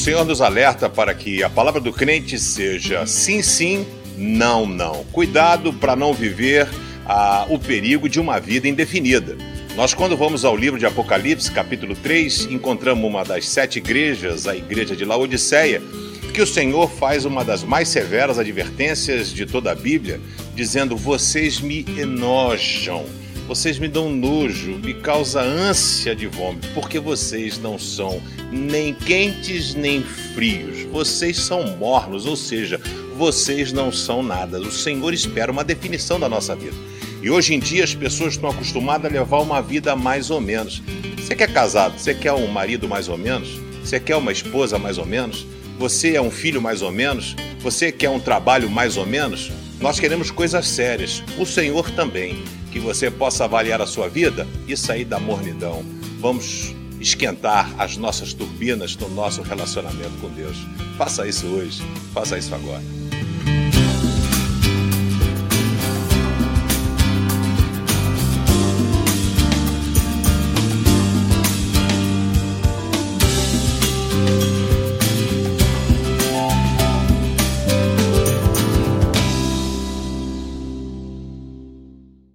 Senhor nos alerta para que a palavra do crente seja sim, sim, não, não. Cuidado para não viver ah, o perigo de uma vida indefinida. Nós, quando vamos ao livro de Apocalipse, capítulo 3, encontramos uma das sete igrejas, a igreja de Laodiceia, que o Senhor faz uma das mais severas advertências de toda a Bíblia, dizendo: Vocês me enojam vocês me dão nojo, me causa ânsia de vômito, porque vocês não são nem quentes nem frios. Vocês são mornos, ou seja, vocês não são nada. O Senhor espera uma definição da nossa vida. E hoje em dia as pessoas estão acostumadas a levar uma vida mais ou menos. Você quer casado? Você quer um marido mais ou menos? Você quer uma esposa mais ou menos? Você é um filho mais ou menos? Você quer um trabalho mais ou menos? Nós queremos coisas sérias. O Senhor também que você possa avaliar a sua vida e sair da mornidão. Vamos esquentar as nossas turbinas no nosso relacionamento com Deus. Faça isso hoje, faça isso agora.